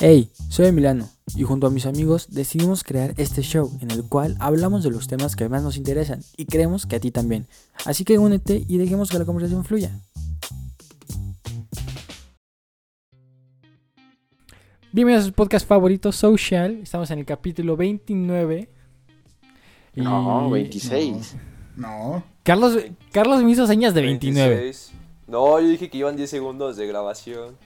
Hey, soy Emiliano y junto a mis amigos decidimos crear este show en el cual hablamos de los temas que más nos interesan y creemos que a ti también. Así que únete y dejemos que la conversación fluya. Bienvenidos a su podcast favorito, Social. Estamos en el capítulo 29. y- No, 26. No. Carlos, Carlos me hizo señas de 29. 26. No, yo dije que iban 10 segundos de grabación.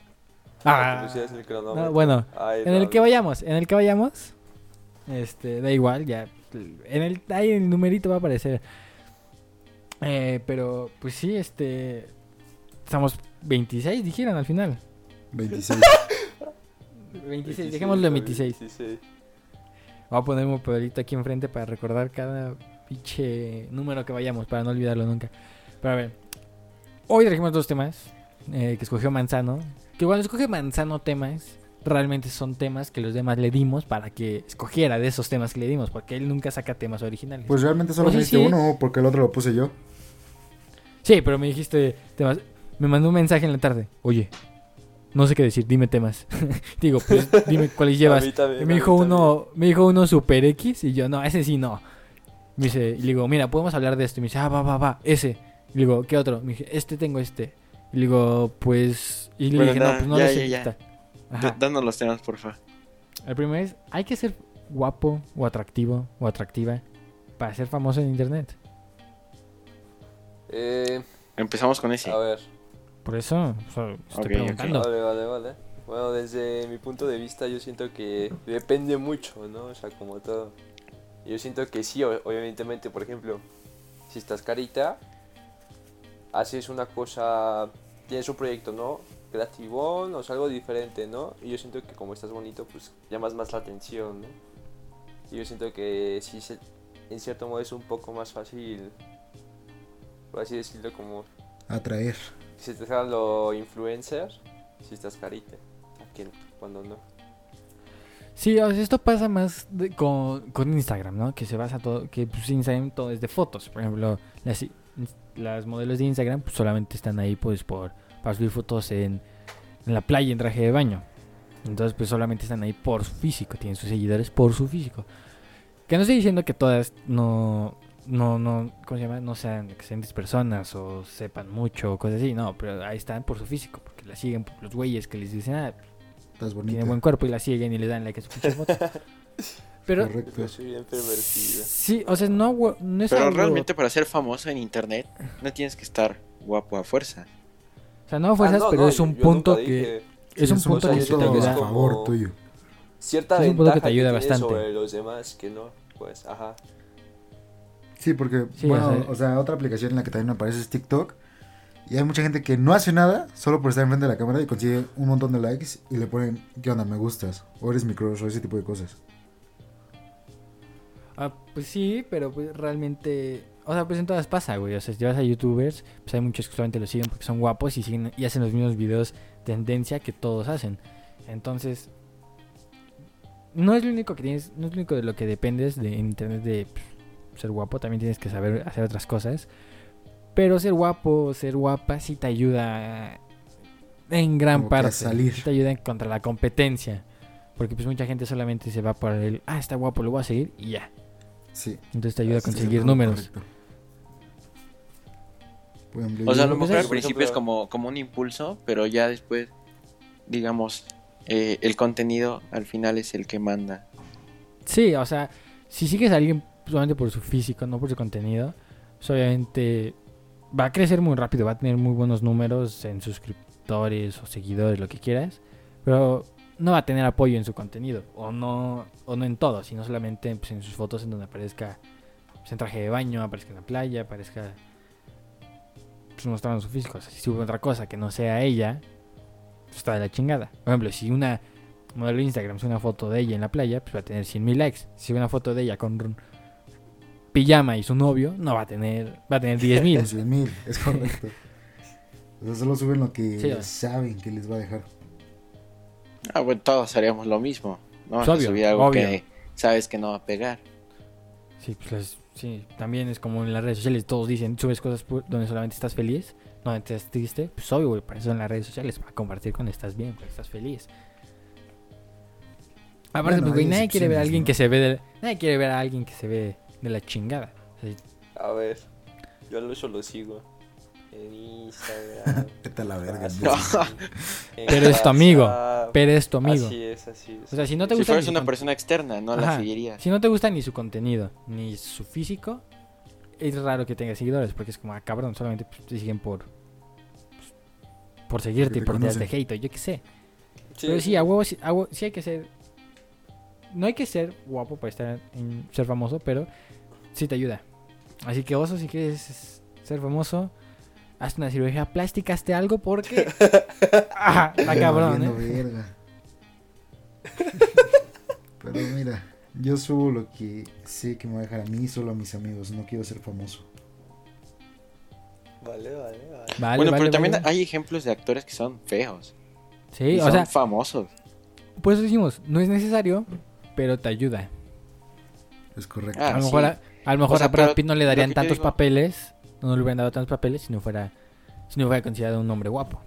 Ah, el cronómetro. no, bueno, Ay, en el que vayamos, en el que vayamos, este, da igual, ya, en el, ahí el numerito va a aparecer. Eh, pero, pues sí, este, estamos 26, dijeron al final. 26. 26, dejémoslo en 26. 26. Voy a poner un papelito aquí enfrente para recordar cada pinche número que vayamos, para no olvidarlo nunca. Pero a ver, hoy trajimos dos temas eh, que escogió Manzano. Que cuando escoge Manzano temas, realmente son temas que los demás le dimos para que escogiera de esos temas que le dimos, porque él nunca saca temas originales. Pues realmente solo Pues me sí, diste sí. uno porque el otro lo puse yo. Sí, pero me dijiste temas. Me mandó un mensaje en la tarde. Oye, no sé qué decir, dime temas. Digo, pues dime cuáles llevas. También, Y me dijo uno, me dijo uno Super X y yo, no, ese sí no. Me dice, y le digo, mira, podemos hablar de esto. Y me dice, ah, va, va, va, ese. Y le digo, ¿qué otro? Me dije, este tengo este. Y le digo, pues. Y le Bueno, dije, no, pues no ya, lo sé. ya, ya. está". D- Ajá. Danos los temas, porfa. El primero es, hay que ser guapo o atractivo o atractiva para ser famoso en internet. Eh, Empezamos con ese. A ver, Por eso, o sea, estoy Ok, preguntando. vale, vale, vale. Bueno, desde mi punto de vista yo siento que depende mucho, ¿no? O sea, como todo. Yo siento que sí, obviamente, por ejemplo, si estás carita, haces una cosa, tienes un proyecto, ¿no? Creativón o es algo diferente, ¿no? Y yo siento que como estás bonito, pues llamas más la atención, ¿no? Y yo siento que sí, se- en cierto modo es un poco más fácil, por así decirlo, como Atraer. si te salen los influencers, si estás carita. ¿A quién? Cuando no. Sí, o sea, esto pasa más de- con, con Instagram, ¿no? Que se basa todo, que pues Instagram todo es de fotos. Por ejemplo, las, las modelos de Instagram pues, solamente están ahí pues por para subir fotos en, en la playa en traje de baño. Entonces pues solamente están ahí por su físico, tienen sus seguidores por su físico. Que no estoy diciendo que todas no, no, no, ¿cómo se llama? No sean excelentes personas o sepan mucho o cosas así, no, pero ahí están por su físico, porque la siguen los güeyes que les dicen, ah, tiene buen cuerpo y la siguen y le dan like a su pinche foto. Pero Correcto. Yo soy bien pervertida. sí, o sea, no, es Pero algo- realmente para ser famoso en internet no tienes que estar guapo a fuerza. o sea, no a fuerzas, Ah, no, pero no, es un yo punto que es un punto que te a ayuda. como- favor tuyo. Cierta Es un punto que te ayuda bastante. sobre los demás que no. Pues, ajá. Sí, porque, Sí, bueno, o sea- o sea, otra aplicación en la que también me aparece es TikTok. Y hay mucha gente que no hace nada solo por estar enfrente de la cámara y consigue un montón de likes y le ponen, ¿qué onda? Me gustas. O eres mi crush o ese tipo de cosas. Ah, pues sí, pero pues realmente, o sea, pues en todas pasa, güey. O sea, si vas a youtubers, pues hay muchos que solamente los siguen porque son guapos y siguen y hacen los mismos videos tendencia que todos hacen. Entonces, no es lo único que tienes, no es lo único de lo que dependes de en internet de pues, ser guapo, también tienes que saber hacer otras cosas. Pero ser guapo, ser guapa sí te ayuda en gran Como parte. salir. Sí te ayuda contra la competencia. Porque pues mucha gente solamente se va por el, ah, está guapo, lo voy a seguir y ya. Sí. Entonces te ayuda a conseguir sí, números. ejemplo, O sea, a lo mejor al principio es como, como un impulso, pero ya después, digamos, eh, el contenido al final es el que manda. Sí, o sea, si sigues a alguien solamente por su físico, no por su contenido, pues obviamente va a crecer muy rápido, va a tener muy buenos números en suscriptores o seguidores, lo que quieras, pero no va a tener apoyo en su contenido, o no, o no en todo, sino solamente pues, en sus fotos en donde aparezca pues, en traje de baño, aparezca en la playa, aparezca pues, mostrando su físico. O sea, si sube otra cosa que no sea ella, pues, está de la chingada. Por ejemplo, si una modelo de Instagram sube una foto de ella en la playa, pues va a tener 100 mil likes. Si sube una foto de ella con pijama y su novio, no va a tener, va a tener 10 mil. Es 100 mil, es correcto. O sea, solo suben lo que Sí, saben que les va a dejar. Ah, bueno, todos haríamos lo mismo. No Pues a obvio, subir algo obvio. que sabes que no va a pegar. Sí, pues las- sí, también es como en las redes sociales, todos dicen, subes cosas donde solamente estás feliz, donde estás triste, pues obvio, güey, para eso en las redes sociales, para compartir cuando estás bien, cuando estás feliz. Aparte, Bueno, pues, güey, nadie quiere ver a alguien ¿no? que se ve de... Nadie quiere ver a alguien que se ve de la chingada. O sea, A ver, yo lo solo sigo. En Instagram. Vete a la verga. en Pero es tu amigo, pero es tu amigo. Así es, así es. O sea, si no te Si gusta... fueras su una persona externa, no la Ajá. seguirías. Si no te gusta ni su contenido, ni su físico, es raro que tenga seguidores, porque es como, ah, cabrón, solamente pues, te siguen por... pues, por seguirte y por ideas de hate, o yo qué sé. Sí, Pero sí, a huevo, sí, a huevo- sí hay que ser... No hay que ser guapo para estar en ser famoso, pero sí te ayuda. Así que oso, si quieres ser famoso, haz una cirugía plástica, hazte algo porque... ah, está cabrón, ¿eh? verga. Pero mira, yo subo lo que sé que me va a dejar a mí y solo a mis amigos. No quiero ser famoso. Vale, vale, vale. Vale, bueno, vale, pero también vale. hay ejemplos de actores que son feos. Sí, y o son sea, famosos. por eso decimos, no es necesario, pero te ayuda. Es correcto. Ah, a lo sí. mejor, a, a lo mejor O sea, a Brad Pitt no le darían tantos digo- papeles, no le hubieran dado tantos papeles si no fuera, si no fuera considerado un hombre guapo.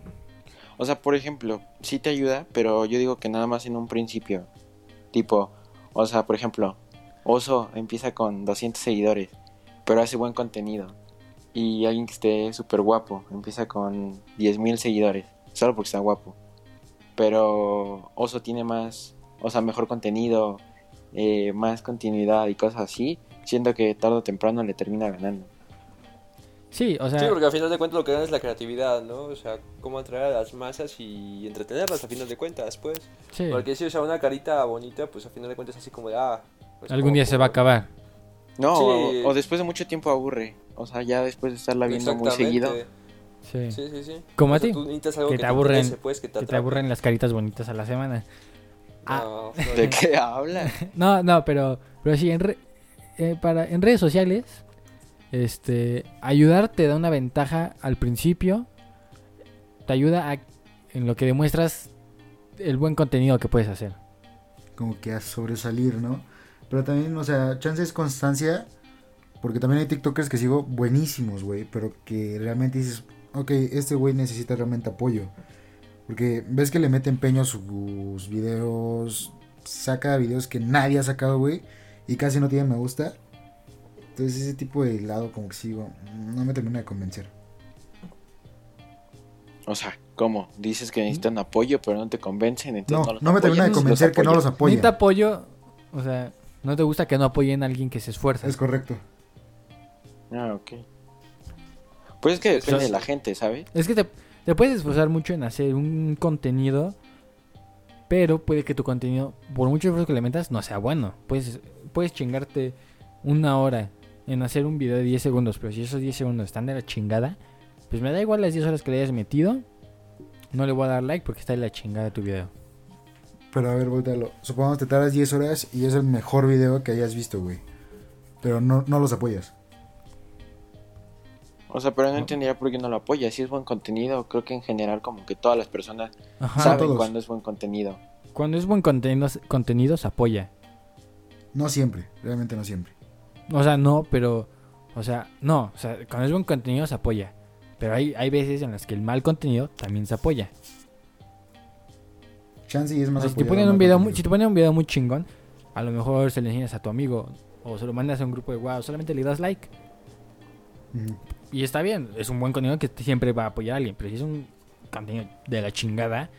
O sea, por ejemplo, sí te ayuda, pero yo digo que nada más en un principio. Tipo, o sea, por ejemplo, Oso empieza con 200 seguidores, pero hace buen contenido. Y alguien que esté súper guapo empieza con 10.000 seguidores, solo porque está guapo. Pero Oso tiene más, o sea, mejor contenido, eh, más continuidad y cosas así. Siento que tarde o temprano le termina ganando. Sí, o sea, Sí, porque al final de cuentas lo que dan es la creatividad, ¿no? O sea, cómo atraer a las masas y entretenerlas a final de cuentas, pues. sí. Porque si, o sea, una carita bonita, pues a final de cuentas así como de, ah... pues, algún como día se va a acabar. No, Sí. o, o después de mucho tiempo aburre. O sea, ya después de estarla viendo muy seguido. Sí. Sí, sí, sí. Como a ti, que te te aburren- interese, pues, que te, Que te atrape. aburren las caritas bonitas a la semana. Ah. No, ¿De qué habla? No, no, pero, pero sí, en, re- eh, para, en redes sociales, este, ayudar te da una ventaja al principio. Te ayuda a, en lo que demuestras el buen contenido que puedes hacer. Como que a sobresalir, ¿no? Pero también, o sea, chance es constancia. Porque también hay TikTokers que sigo buenísimos, güey. Pero que realmente dices, ok, este güey necesita realmente apoyo. Porque ves que le mete empeño a sus videos. Saca videos que nadie ha sacado, güey. Y casi no tienen me gusta. Entonces ese tipo de lado como que sigo. No me termina de convencer. O sea, ¿cómo? Dices que necesitan apoyo, pero no te convencen, No, entonces no, los no me termina de convencer que no los te apoya. apoyo, o sea, no te gusta que no apoyen a alguien que se esfuerza. Es correcto. Ah, ok. Pues es que depende Entonces- de la gente, ¿sabes? Es que te, te puedes esforzar mucho en hacer un contenido, pero puede que tu contenido, por mucho esfuerzo que le metas, no sea bueno. Puedes, puedes chingarte una hora en hacer un video de 10 segundos, pero si esos 10 segundos están de la chingada, pues me da igual las 10 horas que le hayas metido. No le voy a dar like porque está de la chingada tu video. Pero a ver, voltealo. Supongamos que te tardas 10 horas y es el mejor video que hayas visto, güey. Pero no, no los apoyas. O sea, pero no entendería por qué no lo apoyas. Si es buen contenido, creo que en general como que todas las personas Ajá. saben cuándo es buen contenido. Cuando es buen contenido, contenido se apoya. No siempre, realmente no siempre. O sea, no, pero. O sea, no. O sea, cuando es buen contenido se apoya. Pero hay, hay veces en las que el mal contenido también se apoya. Chance es más O sea, si, te ponen un video muy, si te ponen un video muy chingón, a lo mejor se lo enseñas a tu amigo. O se lo mandas a un grupo de wow, solamente le das like. Y está bien, es un buen contenido que siempre va a apoyar a alguien. Pero si es un contenido de la chingada,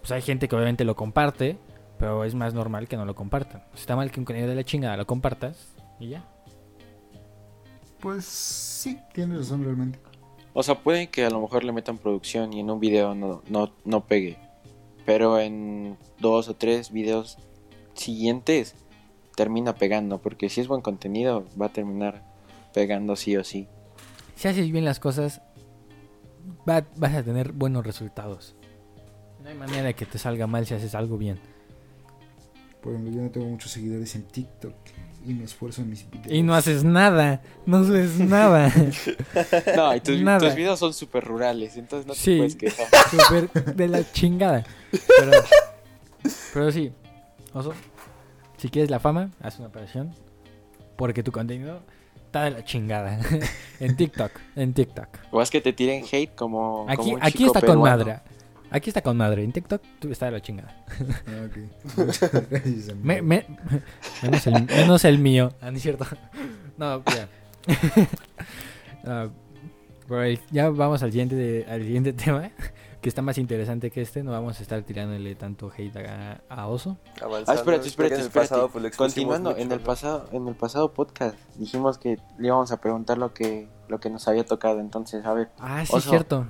pues hay gente que obviamente lo comparte. Pero es más normal que no lo compartan. Está mal que un contenido de la chingada lo compartas y ya. Pues sí, tienes razón realmente. O sea, puede que a lo mejor le metan producción y en un video no, no, no pegue. Pero en dos o tres videos siguientes termina pegando. Porque si es buen contenido, va a terminar pegando sí o sí. Si haces bien las cosas, va- vas a tener buenos resultados. No hay manera de que te salga mal si haces algo bien. Por ejemplo, yo no tengo muchos seguidores en TikTok y me esfuerzo en mis videos. Y no haces nada, no subes nada. No, y tus, Nada. tus videos son súper rurales, entonces no te Sí. puedes quejar. Súper de la chingada. Pero, pero sí, oso, si quieres la fama, haz una operación. Porque tu contenido está de la chingada. en TikTok, en TikTok. O es que te tiren hate como. como Aquí, un aquí chico está con madre. Aquí está con madre. En TikTok tú está de la chingada. Ah, ok. Muchas gracias, amigo. Me- me- menos, el, menos el mío. Ah, no es cierto. No, ya. Ah, ya vamos al siguiente, de- al siguiente tema. Que está más interesante que este. No vamos a estar tirándole tanto hate a, a Oso. Avanzando. Ah, espérate, Creo espérate, en el espérate. pasado, pues, lo expusimos Continuando, mucho, en el ¿no? pasado, en el pasado podcast dijimos que le íbamos a preguntar lo que, lo que nos había tocado. Entonces, a ver, Ah, sí, Oso. es cierto.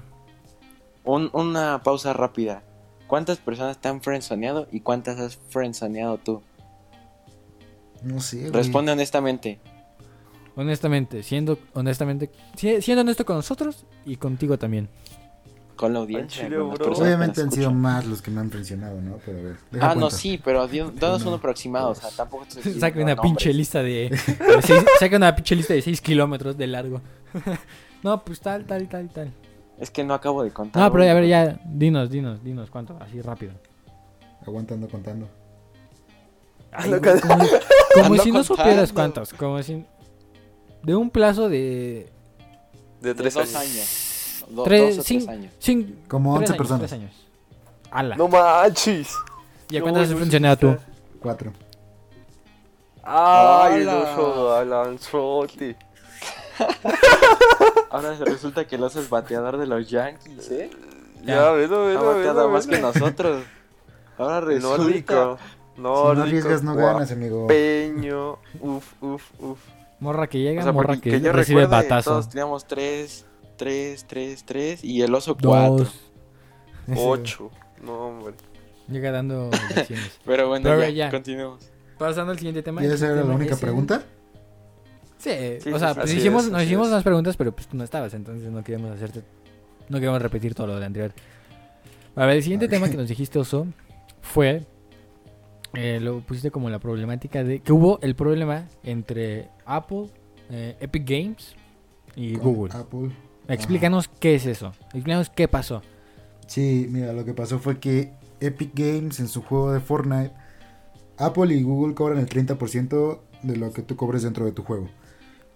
Un- una pausa rápida. ¿Cuántas personas te han friendzoneado y cuántas has friendzoneado tú? No sé, güey. Responde honestamente. Honestamente, siendo honestamente, si- siendo honesto con nosotros y contigo también. Con la audiencia. chile, con las bro. personas que Obviamente han sido más los que me han presionado, ¿no? Pero a ver. deja Ah, no, sí, pero danos Uno, uno aproximado. O sea, tampoco te Saca una pinche lista de, de seis- saca una pinche lista de 6 kilómetros de largo. no, pues tal, tal, tal, tal. Es que no acabo de contar. No, pero a ver, ya, dinos, dinos, dinos, ¿cuánto? Así rápido. Aguantando, contando. Ay, Ando güey, como si no supieras cuántos, como si... De un plazo de... De De tres dos años. años. Do- Tres, dos o cin- tres años. cin- Como tres 11 años, personas. tres años. Ala. No manches. ¿Y a No, cuántas has funcionado tú? Cuatro. Ay, el oso Alanzote. Ahora resulta que el oso es bateador de los Yankees, ¿eh? Ya, velo, Ha velo, bateado velo. más que velo. nosotros. Ahora resulta. Nórdico. Si no arriesgas, no ganas, amigo. Peño. Uf, uf, uf. Morra que llega, O sea, morra que, que yo recibe recuerde, batazo. todos teníamos tres, tres, tres, tres y el oso cuatro. Dos. Ese, Ocho. No, hombre. Llega dando lecciones. Pero bueno, Pero ya, ya. continuemos. Pasando al siguiente tema. ¿Y el esa era tema la única pregunta? Sí, Sí, o sea, pues hicimos, es, nos hicimos es. unas preguntas, pero pues tú no estabas, entonces no queríamos hacerte, no queríamos repetir todo lo del anterior. A ver, el siguiente tema que nos dijiste, Oso, fue, eh, lo pusiste como la problemática de que hubo el problema entre Apple, eh, Epic Games y Con Google. Apple. Explícanos qué es eso, explícanos qué pasó. Sí, mira, lo que pasó fue que Epic Games en su juego de Fortnite, Apple y Google cobran el 30% de lo que tú cobres dentro de tu juego.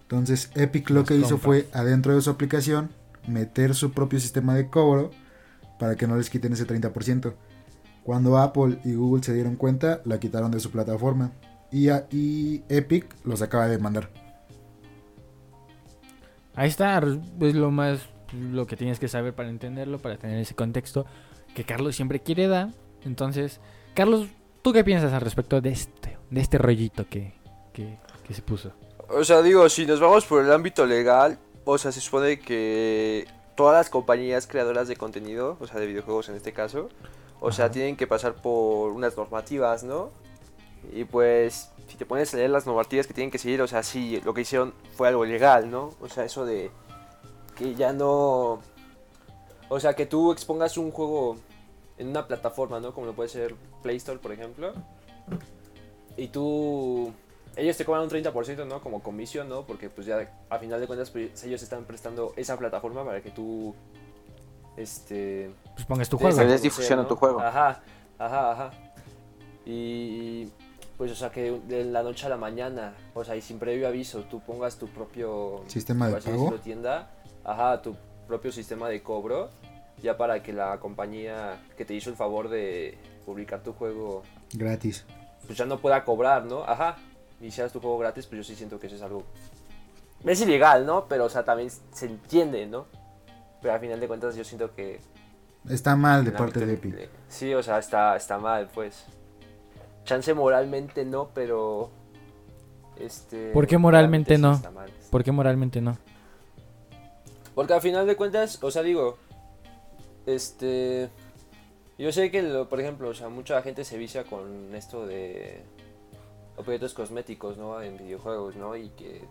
Entonces Epic lo que hizo fue adentro de su aplicación meter su propio sistema de cobro para que no les quiten ese 30%. Cuando Apple y Google se dieron cuenta, la quitaron de su plataforma. Y, a- y Epic los acaba de mandar. Ahí está, es lo más, lo que tienes que saber para entenderlo, para tener ese contexto que Carlos siempre quiere dar. Entonces, Carlos, ¿tú qué piensas al respecto de este, de este rollito que, que, que se puso? O sea, digo, si nos vamos por el ámbito legal, o sea, se supone que todas las compañías creadoras de contenido, o sea, de videojuegos en este caso, o sea, tienen que pasar por unas normativas, ¿no? Y pues, si te pones a leer las normativas que tienen que seguir, o sea, sí, lo que hicieron fue algo legal, ¿no? O sea, eso de que ya no... O sea, que tú expongas un juego en una plataforma, ¿no? Como lo puede ser Play Store, por ejemplo. Y tú ellos te cobran un 30%, ¿no? Como comisión, ¿no? Porque pues ya a final de cuentas pues, ellos están prestando esa plataforma para que tú este Pues pongas tu juego. Le des difusión a ¿no? tu juego. Ajá, ajá, ajá. Y pues o sea que de la noche a la mañana, o sea, y sin previo aviso, tú pongas tu propio Sistema de pago. decirlo, tienda, ajá, tu propio sistema de cobro, ya para que la compañía que te hizo el favor de publicar tu juego Gratis. pues ya no pueda cobrar, ¿no? Ajá. Y si haces tu juego gratis, pues yo sí siento que eso es algo... Es ilegal, ¿no? Pero, o sea, también se entiende, ¿no? Pero al final de cuentas yo siento que... Está mal de parte de Epic. de- Sí, o sea, está, está mal, pues. Chance moralmente no, pero... Este... ¿Por qué moralmente no? mal. ¿Por qué moralmente no? Porque al final de cuentas, o sea, digo, este, yo sé que, lo- por ejemplo, o sea, mucha gente se vicia con esto de objetos cosméticos, ¿no? En videojuegos, ¿no? Y que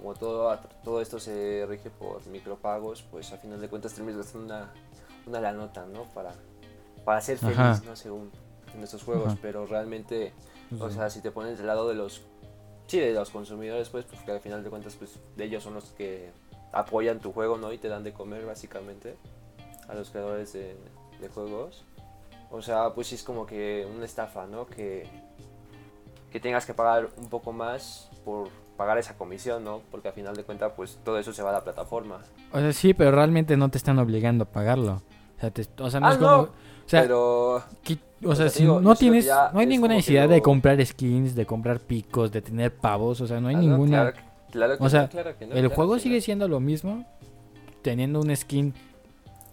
como todo, todo esto se rige por micropagos, pues al final de cuentas terminas gastando una, una la nota, ¿no? Para, para ser feliz, Ajá. ¿no? Según en estos juegos, Ajá. pero realmente, o sea, si te pones del lado de los, sí, de los consumidores, pues, pues que al final de cuentas, pues, de ellos son los que apoyan tu juego, ¿no? Y te dan de comer, básicamente, a los creadores de, de juegos. O sea, pues sí es como que una estafa, ¿no? Que, que tengas que pagar un poco más por pagar esa comisión, ¿no? Porque al final de cuentas, pues todo eso se va a la plataforma. O sea, sí, pero realmente no te están obligando a pagarlo. O sea, te- o sea, no Ah, es como... no, o sea, pero... que- o sea, sea, si digo, no tienes... No hay ninguna necesidad de comprar skins, de comprar picos, de tener pavos. O sea, no hay Ah, no, ninguna... claro, claro que O sea, claro que el juego sigue siendo lo mismo, teniendo una skin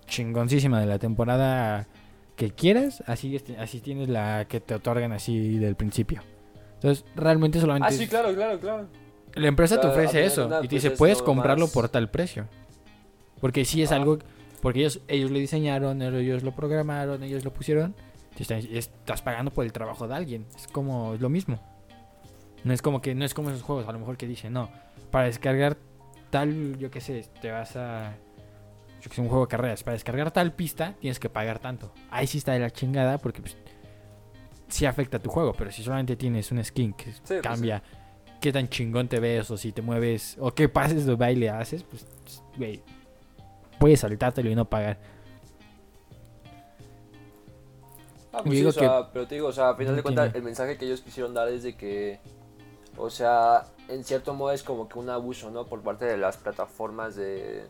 chingoncísima de la temporada que quieras, así, es- así tienes la que te otorgan así del principio. Entonces, realmente solamente Ah, sí, claro, claro, claro. la empresa te Claro, ofrece eso y te dice, es puedes lo comprarlo más- por tal precio. Porque si es Ah. algo, porque ellos, ellos lo diseñaron, ellos lo programaron, ellos lo pusieron, estás pagando por el trabajo de alguien. Es como es lo mismo. No es como que no es como esos juegos, a lo mejor que dicen, no, para descargar tal, yo qué sé, te vas a yo que sé, un juego de carreras, para descargar tal pista tienes que pagar tanto. Ahí sí está de la chingada porque pues sí afecta a tu juego, pero si solamente tienes un skin que pues, cambia qué tan chingón te ves o si te mueves o qué pases de baile haces, pues güey, puedes saltártelo y no pagar. Ah, pues sí, digo o sea, pero te digo, o sea, a final no de cuentas, el mensaje que ellos quisieron dar es de que, o sea, en cierto modo es como que un abuso, ¿no? Por parte de las plataformas de,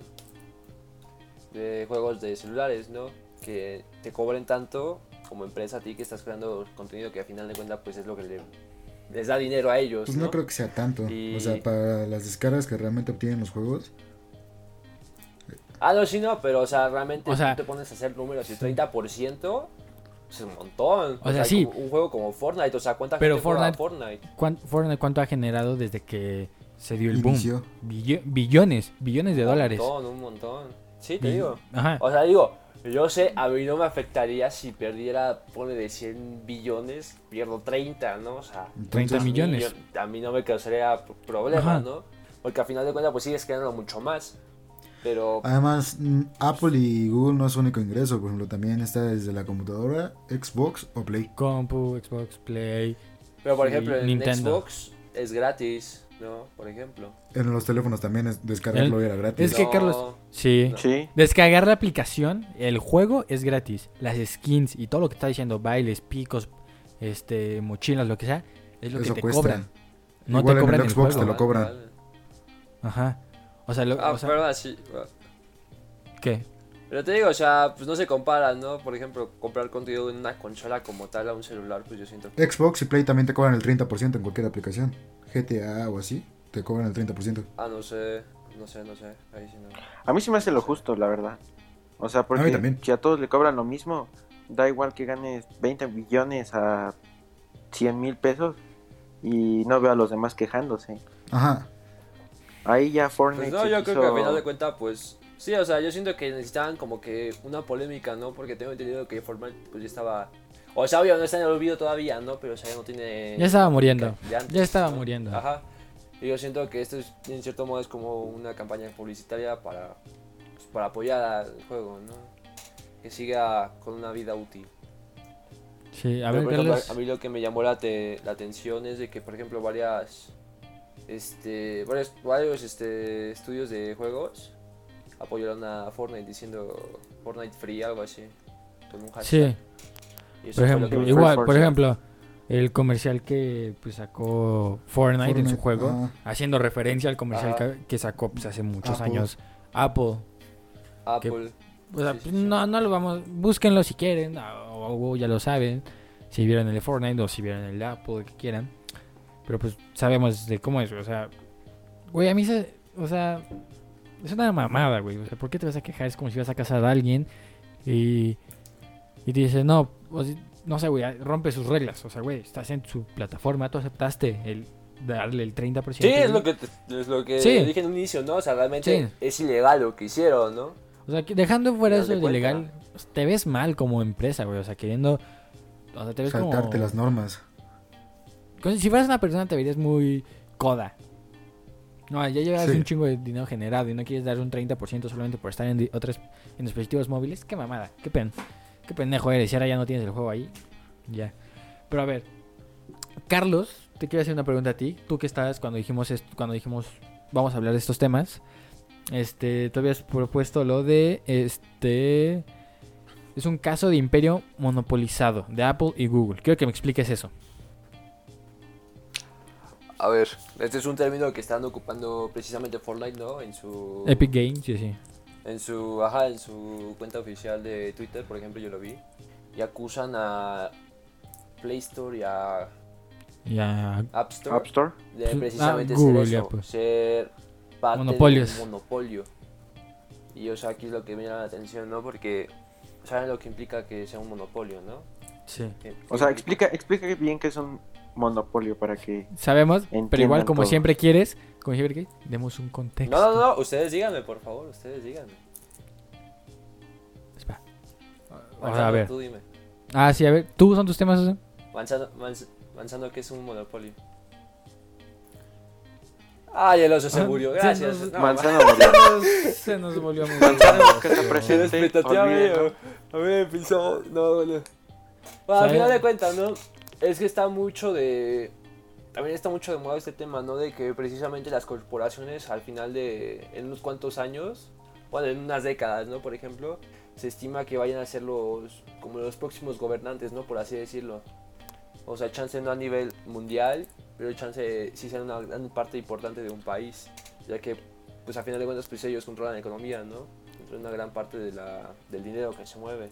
de juegos de celulares, ¿no? Que te cobren tanto como empresa a ti que estás creando contenido que a final de cuentas, pues es lo que le- les da dinero a ellos, Pues ¿no? no creo que sea tanto. Y- O sea, para las descargas que realmente obtienen los juegos. Ah, no, sí, no, pero, o sea, realmente O sea, tú te pones a hacer números y 30% es un montón. O sea, sí. como un juego como Fortnite, o sea, ¿cuánta Pero gente juega Fortnite- Fortnite? ¿Cuán- Fortnite cuánto ha generado desde que se dio el boom? Billones, billones de dólares. Un montón, un montón. Sí, te digo. Ajá. O sea, digo, yo sé, a mí no me afectaría si perdiera, pone de 100 billones, pierdo 30, ¿no? O sea, 30 a mí, millones. yo- a mí no me causaría problema, Ajá. ¿no? Porque al final de cuentas, pues sigues creando mucho más. Pero, Además, mm, Apple y Google no es su único ingreso. Por ejemplo, también está desde la computadora, Xbox o Play. Compu, Xbox, Play. pero por Sí, ejemplo, en Nintendo. Xbox es gratis, ¿no? Por ejemplo. En los teléfonos también es descargarlo El- era gratis. Es que, No, Carlos, Sí. Sí. Descargar la aplicación, el juego es gratis. Las skins y todo lo que está diciendo, bailes, picos, este, mochilas, lo que sea, es lo Eso que te cuesta. cobran. No Igual te en cobran el el Xbox juego. te lo cobran. Vale. Ajá. O sea, lo, Ah, o sea, pero así. ¿qué? Pero te digo, o sea, pues no se compara, ¿no? Por ejemplo, comprar contenido en una consola como tal a un celular, pues yo siento que... Xbox y Play también te cobran el 30% en cualquier aplicación. GTA o así, te cobran el 30%. Ah, no sé, no sé, no sé, ahí sí no. A mí sí me hace lo justo, la verdad. O sea, A mí porque también. si a todos le cobran lo mismo, da igual que ganes 20 billones a 100 mil pesos y no veo a los demás quejándose. Ajá. Ahí ya Fortnite Pues no, yo creo que al final de cuentas, pues... Sí, o sea, yo siento que necesitaban como que una polémica, ¿no? Porque tengo entendido que Fortnite pues ya estaba... O sea, obvio, no está en el olvido todavía, ¿no? Pero o sea, ya no tiene... Ya estaba muriendo. antes, Ya estaba ¿no? muriendo. Ajá. Y yo siento que esto es, en cierto modo es como una campaña publicitaria para, pues, para apoyar al juego, ¿no? Que siga con una vida útil. Sí, a ver, por ejemplo, Carlos. a mí lo que me llamó la, te- la atención es de que, por ejemplo, varias, este, varios, varios este, estudios de juegos apoyaron a Fortnite diciendo Fortnite Free, algo así, con un hashtag. Sí, por ejemplo, igual, por ejemplo, el comercial que pues, sacó Fortnite, en su Fortnite, juego, haciendo referencia al comercial que, sacó pues, hace muchos Apple. años Apple. Apple. O sea, Sí, sí, pues, sí. no, no lo vamos, búsquenlo si quieren, o, o ya lo saben, si vieron el de Fortnite o si vieron el de Apple, que quieran. Pero pues sabemos de cómo es, o sea, güey, a mí se, o sea, es una mamada, güey. O sea, ¿por qué te vas a quejar? Es como si vas a casar a alguien y, y te dices, no, o si- no sé, güey, rompe sus reglas. O sea, güey, estás en su plataforma, tú aceptaste el darle el 30%. Sí, es lo que, te- es lo que Sí. dije en un inicio, ¿no? O sea, realmente Sí. es ilegal lo que hicieron, ¿no? O sea, que dejando fuera eso de ilegal, pues, te ves mal como empresa, güey. O sea, queriendo. O sea, te ves como. Saltarte las normas. Si fueras una persona, te verías muy coda. No, ya llevas Sí. un chingo de dinero generado y no quieres dar un 30% solamente por estar en otras en dispositivos móviles. Qué mamada, qué pen. Qué pendejo eres. Y ahora ya no tienes el juego ahí. Ya. Pero a ver. Carlos, te quiero hacer una pregunta a ti. Tú que estabas cuando dijimos esto, cuando dijimos vamos a hablar de estos temas. Este, tú habías propuesto lo de este es un caso de imperio monopolizado de Apple y Google. Quiero que me expliques eso. A ver, este es un término que están ocupando precisamente Fortnite, ¿no? En su... Epic Games, sí, sí. En su, ajá, en su cuenta oficial de Twitter, por ejemplo, yo lo vi. Y acusan a Play Store y a Ya. App Store App Store. de Pues, precisamente ah, Google, ser ya, eso, pues. ser parte Monopolios. de un monopolio. Y o sea, aquí es lo que me llama la atención, ¿no? Porque saben lo que implica que sea un monopolio, ¿no? Sí. Que- O sea, explica, explica bien que es un monopolio para que... Sabemos, pero igual como todo. siempre quieres, como siempre quieres, demos un contexto. No, no, no, ustedes díganme, por favor, ustedes díganme. Espera. O Manzano, sea, a ver. Tú dime. Ah, sí, a ver. ¿Tú son tus temas? Manzano, manz- manzano ¿qué es un monopolio? Ay, el oso se Ah, murió, gracias. no, No, Manzano murió. Se nos volvió muy Manzano que está Se presente. despetateó, olvídenlo. amigo. A ver, pisó. No, no. Bueno, al final de cuentas, ¿no? Es que está mucho de. También está mucho de moda este tema, ¿no? De que precisamente las corporaciones al final de. En unos cuantos años, bueno, en unas décadas, ¿no? Por ejemplo, se estima que vayan a ser los. como los próximos gobernantes, ¿no? Por así decirlo. O sea, chance no a nivel mundial, pero chance sí ser una gran parte importante de un país. Ya que, pues al final de cuentas, pues ellos controlan la economía, ¿no? Controlan una gran parte de la, del dinero que se mueve.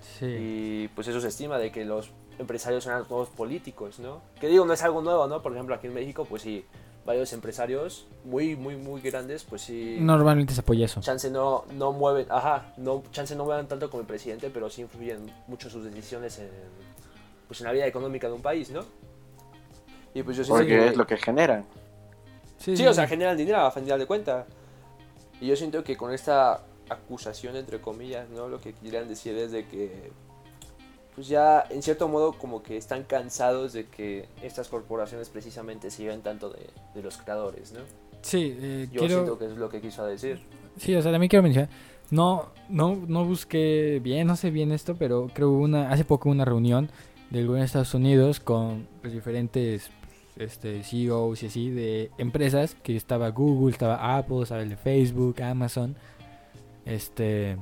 Sí. Y pues eso se estima de que los empresarios son los nuevos políticos, ¿no? Que digo, no es algo nuevo, ¿no? Por ejemplo, aquí en México, pues sí, varios empresarios muy, muy, muy grandes, pues sí. Normalmente se apoya eso. Chance no, no mueven, ajá, no, chance no mueven tanto como el presidente, pero sí influyen mucho sus decisiones en, pues en la vida económica de un país, ¿no? Y pues yo siento Porque que- es lo que generan. Sí, o sea, generan dinero a final de cuentas. Y yo siento que con esta acusación, entre comillas, ¿no? Lo que quieran decir es de que, pues ya, en cierto modo, como que están cansados de que estas corporaciones precisamente se lleven tanto de, de los creadores, ¿no? Sí, eh, Yo quiero... siento que es lo que quiso decir. Sí, o sea, también quiero mencionar. No, no, no busqué bien, no sé bien esto, pero creo una, hace poco una reunión del gobierno de Estados Unidos con pues, diferentes este, CEOs y así de empresas, que estaba Google, estaba Apple, estaba el de Facebook, Amazon, este,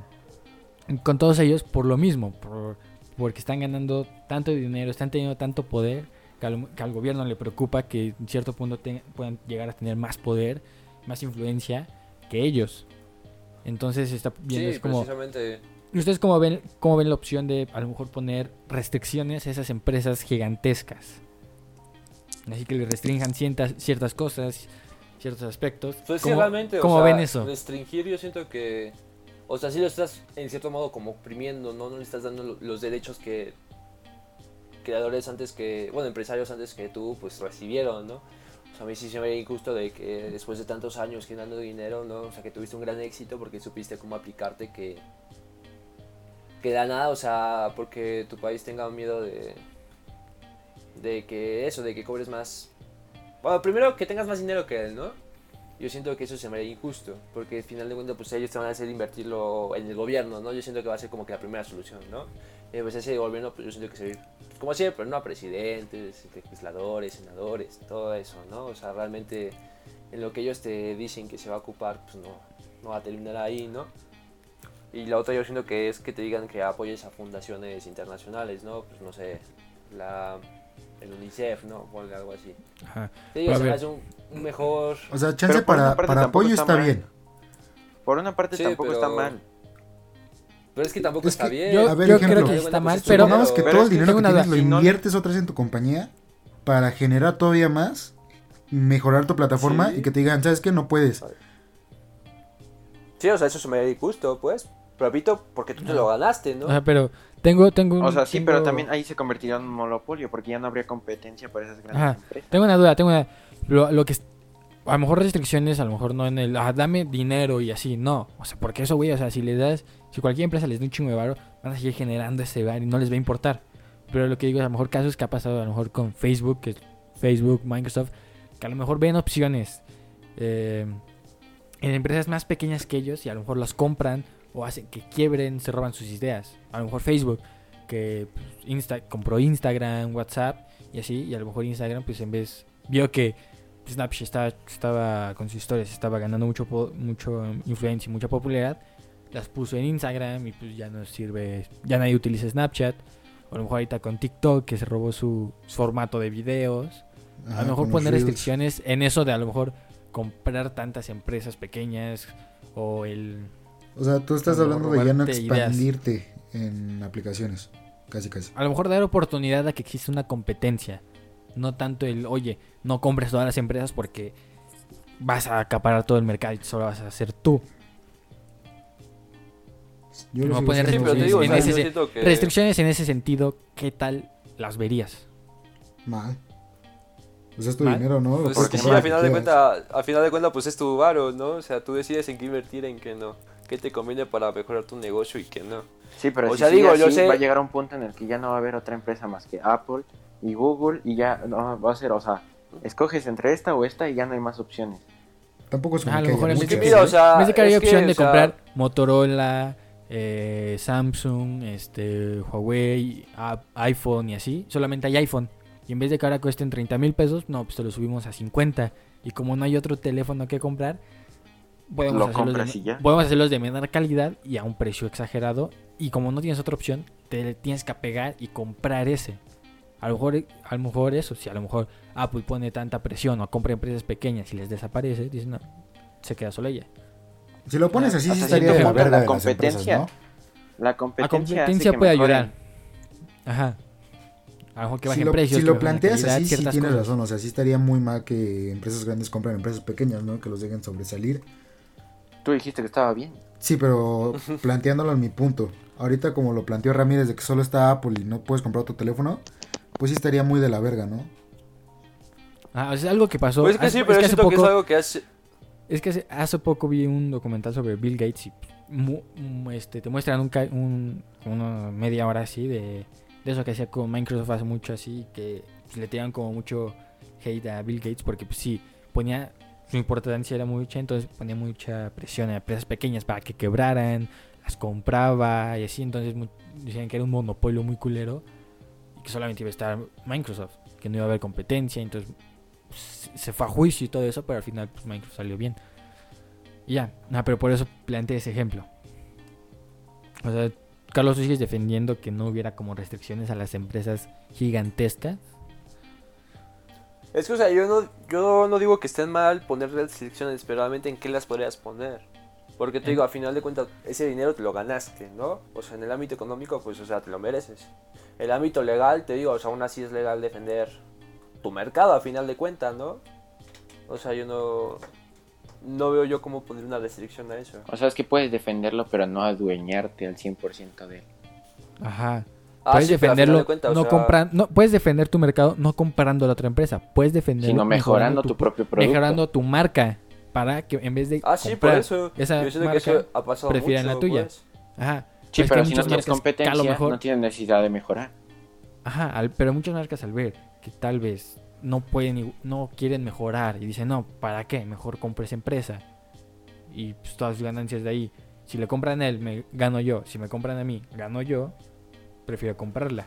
con todos ellos por lo mismo, por, porque están ganando tanto dinero, están teniendo tanto poder, que al, que al gobierno le preocupa que en cierto punto te- puedan llegar a tener más poder, más influencia que ellos. Entonces está viendo sí, es como precisamente. ¿Y ¿Ustedes cómo ven, cómo ven la opción de a lo mejor poner restricciones a esas empresas gigantescas? Así que le restrinjan ciertas, ciertas cosas, ciertos aspectos. Pues sí, ¿Cómo, o sea, ven eso? Restringir, yo siento que. O sea, sí lo estás en cierto modo como oprimiendo, ¿no? No le estás dando lo- los derechos que creadores antes que. Bueno, empresarios antes que tú, pues recibieron, ¿no? O sea, a mí sí se me haría injusto de que después de tantos años generando dinero, ¿no? O sea, que tuviste un gran éxito porque supiste cómo aplicarte que. Que da nada, o sea, porque tu país tenga miedo de. De que eso, de que cobres más. Bueno, primero que tengas más dinero que él, ¿no? Yo siento que eso se me haría injusto, porque al final de cuentas, pues ellos te van a hacer invertirlo en el gobierno, ¿no? Yo siento que va a ser como que la primera solución, ¿no? Eh, pues ese gobierno, pues yo siento que se ve, pues, como siempre, ¿no? A presidentes, legisladores, senadores, todo eso, ¿no? O sea, realmente en lo que ellos te dicen que se va a ocupar, pues no, no va a terminar ahí, ¿no? Y la otra yo siento que es que te digan que apoyes a fundaciones internacionales, ¿no? Pues no sé, la, el UNICEF, ¿no? O algo así. Ajá. Te digo, A se me ver. hace un, un mejor... O sea, chance para, para apoyo está está mal. bien. Por una parte Sí, tampoco pero- está mal. Pero es que tampoco Es está que bien. Yo, A ver, yo ejemplo. creo que está mal, pero Supongamos que pero todo es el dinero que una tienes lo inviertes otra vez en tu compañía para generar todavía más, mejorar tu plataforma Sí. y que te digan, ¿sabes qué? No puedes. Sí, o sea, eso se me haría injusto, pues. Pero repito, porque tú te lo ganaste, ¿no? O sea, pero tengo, tengo un- O sea, sí, tengo- pero también ahí se convertiría en un monopolio porque ya no habría competencia para esas grandes Ajá. empresas. Tengo una duda, tengo una... Lo, lo que... A lo mejor restricciones, a lo mejor no en el... Ah, dame dinero y así, no. O sea, porque eso, güey, o sea, si le das... Si cualquier empresa les da un chingo de varo, van a seguir generando ese bar y no les va a importar. Pero lo que digo es, a lo mejor casos que ha pasado a lo mejor con Facebook, que es Facebook, Microsoft, que a lo mejor ven opciones eh, en empresas más pequeñas que ellos y a lo mejor las compran o hacen que quiebren, se roban sus ideas. A lo mejor Facebook, que pues, Insta, compró Instagram, WhatsApp y así, y a lo mejor Instagram, pues en vez, vio que Snapchat estaba, estaba con sus historias, estaba ganando mucho, mucho um, influencia y mucha popularidad, las puso en Instagram y pues ya no sirve, ya nadie utiliza Snapchat. O a lo mejor ahorita con TikTok, que se robó su, su formato de videos. A lo mejor poner restricciones en eso de a lo mejor comprar tantas empresas pequeñas o el O sea, tú estás hablando de ya no ideas. expandirte en aplicaciones. Casi, casi. A lo mejor dar oportunidad a que exista una competencia. No tanto el, oye, no compres todas las empresas porque vas a acaparar todo el mercado y solo vas a hacer tú. Yo poner te restricciones digo, o en sea, ese yo se- siento que... Restricciones en ese sentido, ¿qué tal las verías? mal. Pues es tu Mal. dinero, ¿no? Pues sí, al final de cuenta, al final de cuenta, pues es tu varo, ¿no? O sea, tú decides en qué invertir, en qué no. Qué te conviene para mejorar tu negocio y qué no. Sí, pero O si sea, digo, yo sé- va a llegar un punto en el que ya no va a haber otra empresa más que Apple y Google y ya no va a ser, o sea, escoges entre esta o esta y ya no hay más opciones. Tampoco es como Ah, a lo que mejor haya en vez de que, mira, o sea, que que, opción de o sea- comprar Motorola, eh, Samsung, este, Huawei, a- iPhone y así, solamente hay iPhone. Y en vez de que ahora cuesten 30 mil pesos, no, pues te lo subimos a 50. Y como no hay otro teléfono que comprar, podemos, Lo hacerlos de, ya. podemos hacerlos de menor calidad y a un precio exagerado. Y como no tienes otra opción, te tienes que apegar y comprar ese. A lo mejor, a lo mejor eso, si a lo mejor Apple pone tanta presión o compra empresas pequeñas y les desaparece, dicen, no, se queda sola ella. Si lo pones así, sí estaría de la punto, verga la de las empresas, competencia. ¿no? La La competencia, puede mejoren. ayudar. Ajá. A lo mejor que Si bajen lo, precios. si lo planteas calidad, así, sí tienes cosas. razón. O sea, sí estaría muy mal que empresas grandes compren empresas pequeñas, ¿no? Que los dejen sobresalir. Tú dijiste que estaba bien. Sí, pero planteándolo en mi punto. Ahorita como lo planteó Ramírez de que solo está Apple y no puedes comprar otro teléfono, pues sí estaría muy de la verga, ¿no? Ah, o sea, algo que pasó. Pues es que hace- sí, pero yo hace siento que es poco- algo que hace... Es que hace, hace poco vi un documental sobre Bill Gates y mu- este, te muestran un, ca- un- una media hora así de, de eso que hacía con Microsoft hace mucho así, que pues, le tiraban como mucho hate a Bill Gates porque pues sí, ponía, su importancia era mucha, entonces ponía mucha presión en empresas pequeñas para que quebraran, las compraba y así, entonces decían que era un monopolio muy culero que solamente iba a estar Microsoft, que no iba a haber competencia, entonces pues, se fue a juicio y todo eso, pero al final pues, Microsoft salió bien. Y ya, ah, pero por eso planteé ese ejemplo. O sea, Carlos, ¿tú sigues defendiendo que no hubiera como restricciones a las empresas gigantescas? Es que, o sea, yo no, yo no digo que estén mal poner restricciones, pero realmente en qué las podrías poner. Porque te En- digo, a final de cuentas, ese dinero te lo ganaste, ¿no? O sea, en el ámbito económico, pues, o sea, te lo mereces. El ámbito legal, te digo, o sea, aún así es legal defender tu mercado, a final de cuentas, ¿no? O sea, yo no, no veo yo cómo poner una restricción a eso. O sea, es que puedes defenderlo, pero no adueñarte al 100% de él. Ajá. Ah, puedes sí, defenderlo, de cuentas, o no sea, compran- no puedes defender tu mercado no comprando a la otra empresa, puedes defenderlo Sino mejorando tu pro- propio producto. mejorando tu marca para que en vez de Ah, sí, por comprar eso. esa yo siento que eso ha pasado prefieran mucho, la tuya. pues. ajá, Sí, es que pero si no muchas tienes a lo competencia, mejor- no tienes necesidad de mejorar. Ajá, al- pero muchas marcas al ver que tal vez no pueden, no quieren mejorar y dicen, no, ¿para qué? Mejor compro esa empresa. Y pues, todas sus ganancias de ahí. Si le compran a él, me gano yo. Si me compran a mí, gano yo. Prefiero comprarla.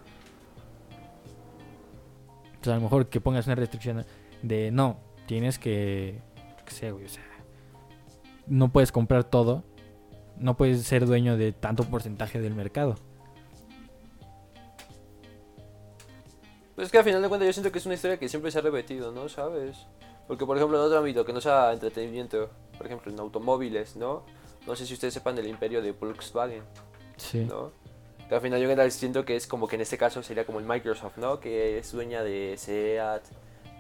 Entonces a lo mejor que pongas una restricción de, no, tienes que, qué sé, güey, o sea, no puedes comprar todo. No puedes ser dueño de tanto porcentaje del mercado. Pues es que al final de cuentas yo siento que es una historia que siempre se ha repetido, ¿no? ¿Sabes? Porque por ejemplo en otro ámbito que no sea entretenimiento, por ejemplo en automóviles, ¿no? No sé si ustedes sepan del imperio de Volkswagen, Sí. ¿no? Que al final yo siento que es como que en este caso sería como el Microsoft, ¿no? Que es dueña de Seat,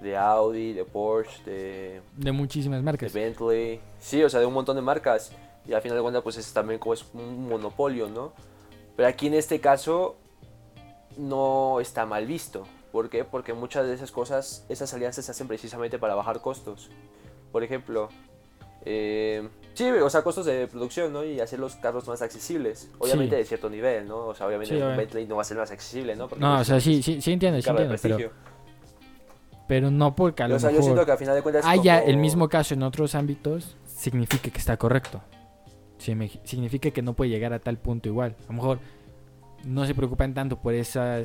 de Audi, de Porsche, de, De muchísimas de marcas. Bentley. Sí, o sea, de un montón de marcas. Y al final de cuentas pues es también como es un monopolio, ¿no? Pero aquí en este caso no está mal visto. ¿Por qué? Porque muchas de esas cosas, esas alianzas se hacen precisamente para bajar costos. Por ejemplo, eh, sí, o sea, costos de producción, ¿no? Y hacer los carros más accesibles. Obviamente Sí. de cierto nivel, ¿no? O sea, obviamente Sí, un. Bentley no va a ser más accesible, ¿no? Porque No, pues, o sea, sí, sí, sí entiendo, sí de entiendo, pero. Pero no porque a lo o sea, yo mejor siento que al final de cuentas haya como- el mismo caso en otros ámbitos, significa que está correcto. Sí, me- Significa que no puede llegar a tal punto igual. A lo mejor no se preocupan tanto por esa,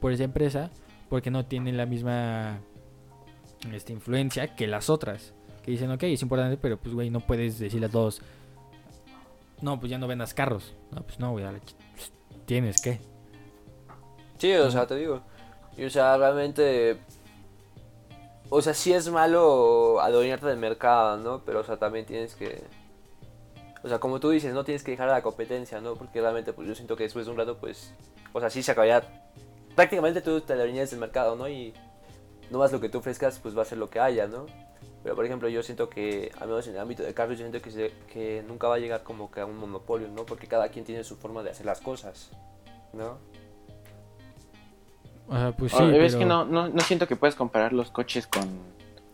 por esa empresa porque no tienen la misma este, influencia que las otras. Que dicen, ok, es importante, pero pues, güey, no puedes decirle a todos, no, pues ya no vendas carros. No, pues no, güey, a pues, tienes que. Sí, o sea, te digo. Y o sea, realmente. O sea, sí es malo adueñarte del mercado, ¿no? Pero, o sea, también tienes que O sea, como tú dices, no tienes que dejar a la competencia, ¿no? Porque realmente pues yo siento que después de un rato, pues, o sea, sí se acabaría, prácticamente tú te alineas del mercado, ¿no? Y no más lo que tú ofrezcas, pues va a ser lo que haya, ¿no? Pero por ejemplo, yo siento que, al menos en el ámbito de carros, yo siento que, se- que nunca va a llegar como que a un monopolio, ¿no? Porque cada quien tiene su forma de hacer las cosas, ¿no? O sea, pues sí, es pero que no, no, no siento que puedes comparar los coches con,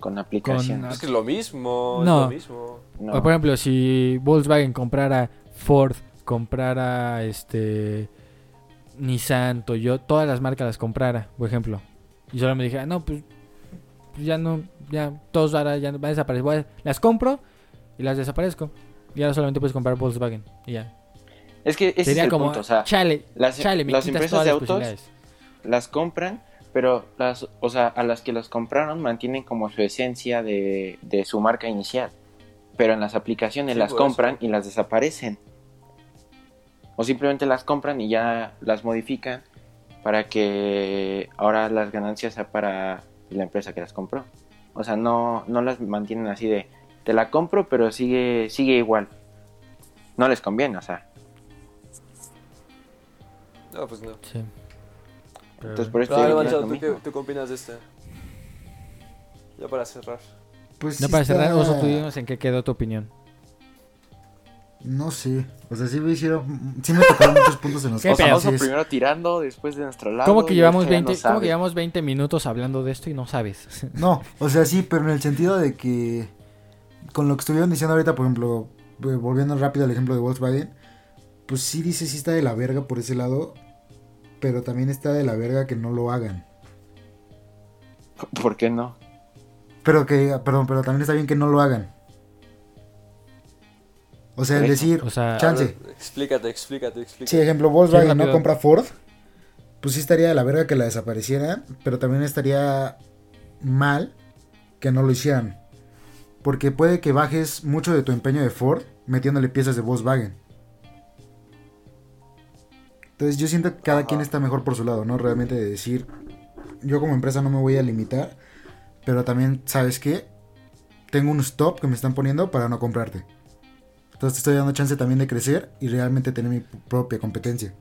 con aplicaciones. Es que es lo mismo, No. es lo mismo. No. O por ejemplo, si Volkswagen comprara Ford, comprara este Nissan, Toyota, todas las marcas las comprara, por ejemplo. Y solo me dijera, no, pues, pues ya no, ya todos ahora ya van a desaparecer. Voy a- las compro y las desaparezco. Y ahora solamente puedes comprar Volkswagen. Y ya. Es que ese Sería es el como, punto, o sea, chale, las, chale, me las quitas empresas todas de las autos posibilidades. Las compran, pero las, o sea, a las que las compraron mantienen como su esencia de, de su marca inicial. Pero en las aplicaciones Sí, las eso. compran y las desaparecen. O simplemente las compran y ya las modifican para que ahora las ganancias sea para la empresa que las compró. O sea, no, no las mantienen así de, te la compro, pero sigue, sigue igual. No les conviene, o sea. No, pues no. Sí. Pero- Entonces por eso Pero, a ver, digo que es Manchado, lo ¿tú qué, mismo. ¿tú qué opinas de este? Ya para cerrar. Pues ya sí para cerrar, está- dinos en qué quedó tu opinión. No sé. O sea, sí me hicieron. Sí me tocaron muchos puntos en los ¿Qué que es- primero tirando, después de nuestro lado. ¿Cómo que llevamos ahorita ya 20, no ¿cómo sabe. que llevamos 20 minutos hablando de esto y no sabes? No, o sea, sí, pero en el sentido de que. Con lo que estuvieron diciendo ahorita, por ejemplo, eh, volviendo rápido al ejemplo de Volkswagen, pues sí dice, sí está de la verga por ese lado, pero también está de la verga que no lo hagan. ¿Por qué no? Pero que, perdón, pero también está bien que no lo hagan. O sea, eso. decir, O sea, Chance. Ver, explícate, explícate, explícate. si ejemplo Volkswagen Sí, no compra Ford, pues sí estaría de la verga que la desaparecieran, pero también estaría mal que no lo hicieran. Porque puede que bajes mucho de tu empeño de Ford metiéndole piezas de Volkswagen. Entonces yo siento que cada Ajá. quien está mejor por su lado, ¿no? Realmente de decir, yo como empresa no me voy a limitar, pero también, ¿sabes qué? Tengo un stop que me están poniendo para no comprarte. Entonces te estoy dando chance también de crecer y realmente tener mi propia competencia.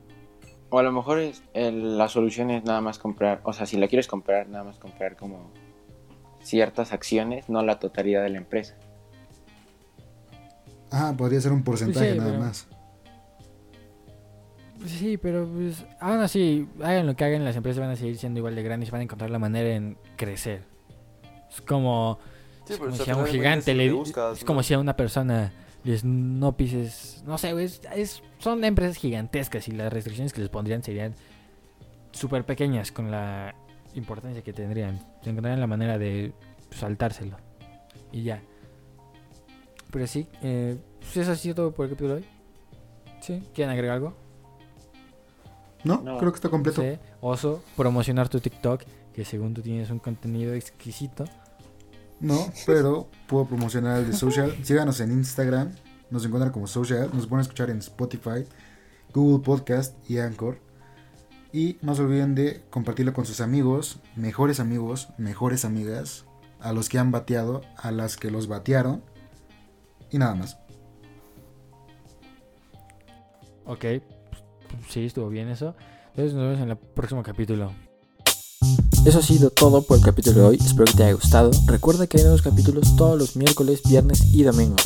O a lo mejor es, el- la solución es nada más comprar, o sea, si la quieres comprar, nada más comprar como ciertas acciones, no la totalidad de la empresa. Ah, podría ser un porcentaje Sí, nada pero- más. Sí, pero pues aún así, hagan lo que hagan, las empresas van a seguir siendo igual de grandes y van a encontrar la manera en crecer. Es como, Sí, es como si a un gigante le buscas, es como si a una persona les no pises, no sé, es, es- son empresas gigantescas y las restricciones que les pondrían serían súper pequeñas con la importancia que tendrían. Encontrarían la manera de saltárselo y ya. Pero sí, eh, pues eso ha sido todo por el capítulo de hoy. ¿Sí? ¿Quieren agregar algo? No, No. creo que está completo. Oso, promocionar tu TikTok, que según tú tienes un contenido exquisito. No, pero puedo promocionar el de Social. Síganos en Instagram. Nos encuentran como Social. Nos pueden escuchar en Spotify, Google Podcast y Anchor. Y no se olviden de compartirlo con sus amigos, mejores amigos, mejores amigas, a los que han bateado, a las que los batearon. Y nada más. Ok, sí, estuvo bien eso. Entonces nos vemos en el próximo capítulo. Eso ha sido todo por el capítulo de hoy, espero que te haya gustado. Recuerda que hay nuevos capítulos todos los miércoles, viernes y domingo.